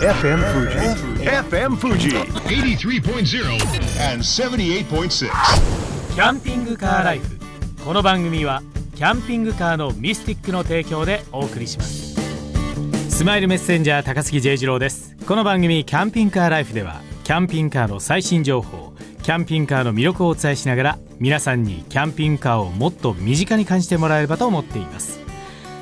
FM Fuji. FM Fuji. 83.0 and 78.6. キャンピングカーライフこの番組はキャンピングカーのミスティックの提供でお送りしますスマイルメッセンジャー高杉 J 次郎ですこの番組キャンピングカーライフではキャンピングカーの最新情報キャンピングカーの魅力をお伝えしながら皆さんにキャンピングカーをもっと身近に感じてもらえればと思っています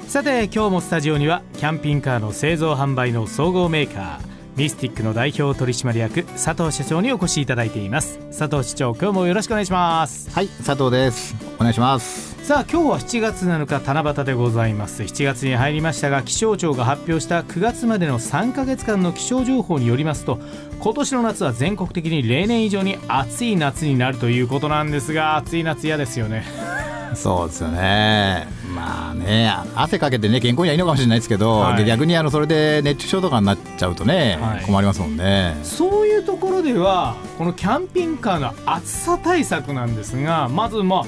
さて今日もスタジオにはキャンピングカーの製造販売の総合メーカーミスティックの代表取締役佐藤社長にお越しいただいています。佐藤社長今日もよろしくお願いします。はい佐藤です。お願いします。さあ今日は7月7日七夕でございます。7月に入りましたが気象庁が発表した9月までの3ヶ月間の気象情報によりますと今年の夏は全国的に例年以上に暑い夏になるということなんですが暑い夏嫌ですよねそうですよね。まあね汗かけてね健康にはいいのかもしれないですけど、はい。逆にあのそれで熱中症とかになっちゃうとね、はい。困りますもんね。そういうところではこのキャンピングカーの暑さ対策なんですがまずまあ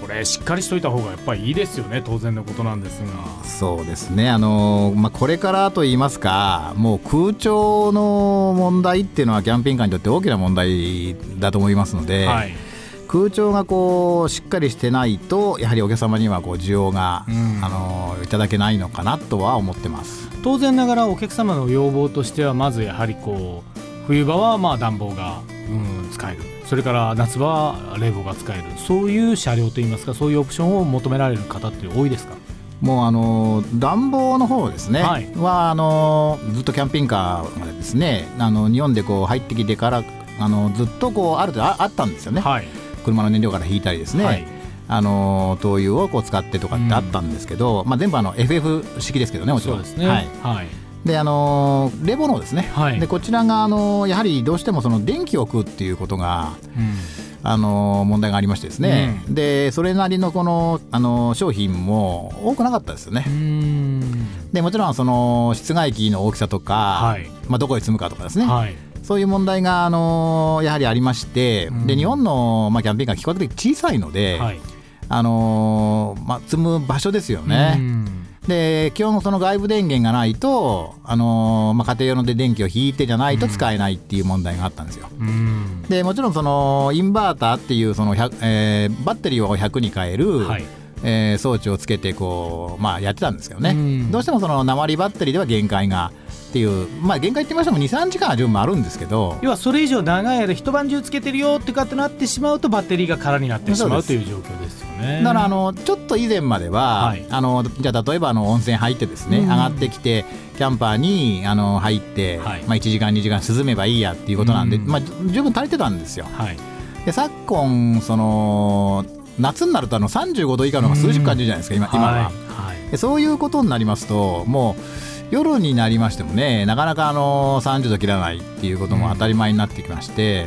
これしっかりしといた方がやっぱりいいですよね当然のことなんですが。そうですね。あの、まあ、これからと言いますかもう空調の問題っていうのはキャンピングカーにとって大きな問題だと思いますので、はい空調がこうしっかりしてないとやはりお客様にはこう需要が、うん。あのいただけないのかなとは思ってます。当然ながらお客様の要望としてはまずやはりこう冬場はまあ暖房が、うん、使える。それから夏場は冷房が使える。そういう車両といいますかそういうオプションを求められる方って多いですか？もうあの暖房の方ですね、はい。はあのずっとキャンピングカーがですね。あの日本でこう入ってきてからあのずっとこうある程度ああったんですよね、はい車の燃料から引いたりですね、はい。あの灯油をこう使ってとかってあったんですけど、まあ、全部あの FF 式ですけどねもちろん。そうですね。はい、はい。であの冷房の方ですね、はい。でこちらがあのやはりどうしてもその電気を食うっていうことがうん。あの問題がありましてですね、うでそれなりのこのあの商品も多くなかったですよね。う。ん。でもちろんその室外機の大きさとか、はい。まあ、どこへ積むかとかですね、はいそういう問題が、あのやはりありまして、うん。で日本の、まあ、キャンピングカー比較的小さいので、はい。あのまあ、積む場所ですよね。うん。で基本その外部電源がないと、あのまあ、家庭用ので電気を引いてじゃないと使えないっていう問題があったんですよ。うん。でもちろんそのインバーターっていうその、100えーバッテリーを100に変える、はい。えー装置をつけてこう、まあ、やってたんですけどね、うん。どうしてもその鉛バッテリーでは限界がっていう、まあ、限界って言いましても23時間は十分あるんですけど。要はそれ以上長い間一晩中つけてるよってかってなってしまうとバッテリーが空になってしまうという状況ですよね。だからあのちょっと以前までは、はい。あのじゃあ例えばあの温泉入ってですね、うん。上がってきてキャンパーにあの入って、はい。まあ、1時間2時間涼めばいいやっていうことなんで、うん。まあ、十分足りてたんですよ。はい。で昨今その夏になるとあの35度以下の方が数十感じるじゃないですか、今今は。はい。そういうことになりますともう夜になりましてもねなかなかあの30度切らないっていうことも当たり前になってきまして、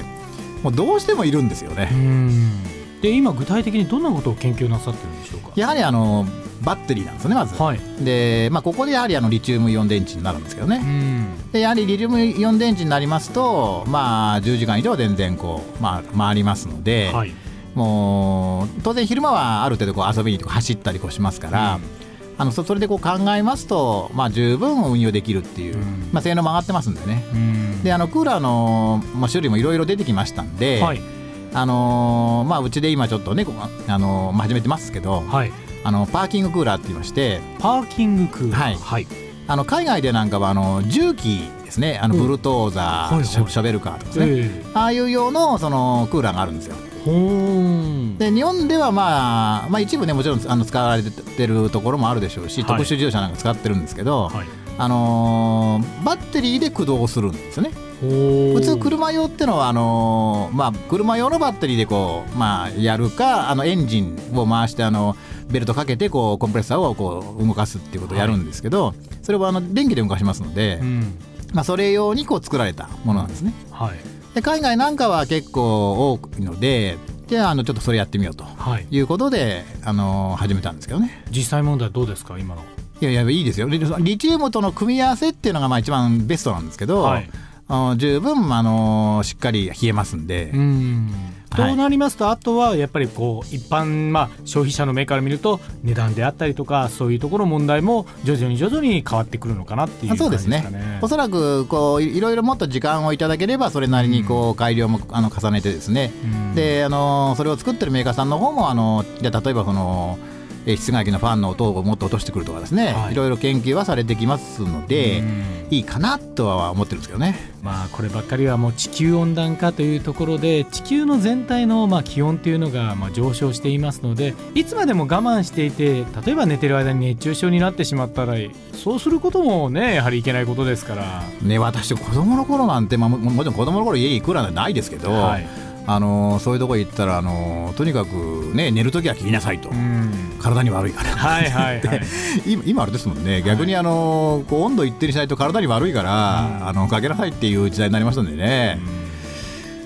もうどうしてもいるんですよね。うん。で今具体的にどんなことを研究なさってるんでしょうか？やはりあのバッテリーなんですよねまず。はい。で、まあ、ここでやはりあのリチウムイオン電池になるんですけどうね。ん。でやはりリチウムイオン電池になりますと、まあ、10時間以上全然こう、まあ、回りますので、はい。もう当然昼間はある程度こう遊びにとか走ったりこうしますから、あのそそれでこう考えますと、まあ、十分運用できるっていう、うん。まあ、性能も上がってますんでね。うん。であのクーラーの、まあ、種類もいろいろ出てきましたんで、はい。あのーまあ、うちで今ちょっとね、あのーまあ、始めてますけど、はい。あのパーキングクーラーって言いましてパーキングクーラー。はい。はいあの海外でなんかはあの重機ですね。あのうん。ブルトーザー、はいはい。シャベルカーとかですね、えああいう用のそのクーラーがあるんですよ。で日本では、まあ、まあ一部ねもちろんあの使われてるところもあるでしょうし、はい。特殊自動車なんか使ってるんですけど、はい。あのーバッテリーで駆動するんですよね。普普通車用ってのはあのーまあ、車用のバッテリーでこう、まあ、やるかあのエンジンを回してあのベルトかけてこうコンプレッサーをこう動かすっていうことをやるんですけど、それはあの電気で動かしますので、うん。まあ、それ用にこう作られたものなんですね。はい。で海外なんかは結構多いのでじゃああのちょっとそれやってみようとはい。いうことで、あの始めたんですけどね。実際問題どうですか？今の。いやいやいいですよ。リリチウムとの組み合わせっていうのがまあ一番ベストなんですけど、はい。あの十分、あのしっかり冷えますんで、うんとなりますと、あとはやっぱりこう一般、まあ、消費者の目から見ると値段であったりとかそういうところ問題も徐々に徐々に変わってくるのかなっていう感じですかね。そうですね。おそらくこういろいろもっと時間をいただければそれなりにこう改良もあの重ねてですね、うん。であのそれを作ってるメーカーさんの方もあのじゃあ例えばそのえー室外機のファンの音をもっと落としてくるとかですね、はい。い、ろいろ研究はされてきますので、うん。いいかなとは思ってるんですけどね。まあこればっかりはもう地球温暖化というところで地球の全体のまあ気温というのがまあ上昇していますのでいつまでも我慢していて例えば寝てる間に熱中症になってしまったらそうすることもねやはりいけないことですから。ね、私子供の頃なんて、まあ、ももちろん子供の頃家に行くなんてないですけど、はいあのそういうとこ行ったらあのとにかく、ね、寝るときは切りなさいと、うん。体に悪いから。はいはいはい。今今あれですもんね。逆にあの、こう温度一定にしないと体に悪いから、うん。あのかけなさいっていう時代になりましたんでね、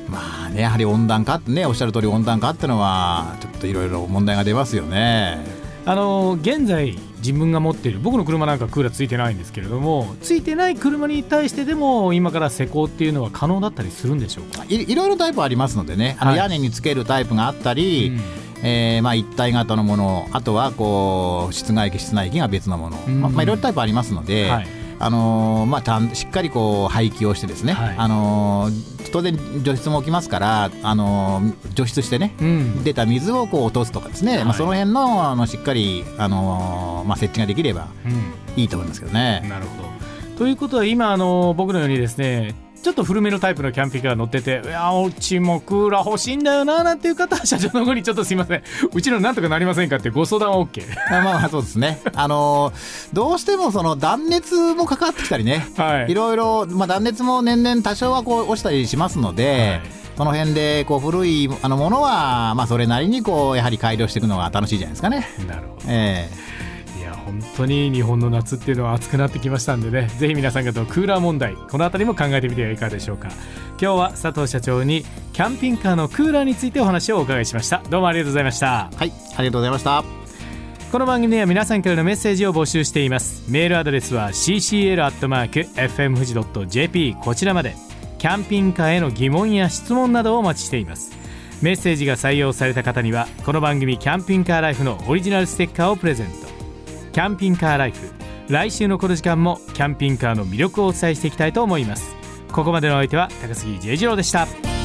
まあねやはり温暖化ってねおっしゃる通り温暖化ってのはちょっといろいろ問題が出ますよね。あの現在自分が持っている僕の車なんかクーラーついてないんですけれどもついてない車に対してでも今から施工っていうのは可能だったりするんでしょうか、いいろいろタイプありますのでねあのはい屋根につけるタイプがあったり、えーまあ、一体型のものあとはこう室外機室内機が別のもの、うん。まあまあ、いろいろタイプありますので、はいあのーまあ、ちゃんしっかりこう排気をしてですね、はいあのー当然除湿も起きますから、あのー除湿してねうん出た水をこう落とすとかですね、はいまあ、その辺のあのしっかり、あのーまあ、設置ができればうんいいと思いますけどね。なるほど。ということは今あの僕のようにですねちょっと古めのタイプのキャンピングカー乗ってていやうちもクーラー欲しいんだよななんていう方は社長の方にちょっとすいません。うちのなんとかなりませんかってご相談は OK まあまあそうですね。あのーどうしてもその断熱もかかってきたりね、はい。いろいろ、まあ、断熱も年々多少はこう落ちたりしますので、はい。その辺でこう古いあのものは、まあ、それなりにこうやはり改良していくのが楽しいじゃないですかね。なるほど。えいや本当に日本の夏っていうのは暑くなってきましたんでね。ぜひ皆さん方のクーラー問題この辺りも考えてみてはいかがでしょうか。今日は佐藤社長にキャンピングカーのクーラーについてお話をお伺いしました。どうもありがとうございました。えはい、ありがとうございました。この番組では皆さんからのメッセージを募集しています。メールアドレスは ccl.fmfuji.jp こちらまで。キャンピングカーへの疑問や質問などをお待ちしています。メッセージが採用された方にはこの番組キャンピングカーライフのオリジナルステッカーをプレゼントキャンピングカーライフ。来週のこの時間もキャンピングカーの魅力をお伝えしていきたいと思います。ここまでのお相手は高杉 J 次郎でした。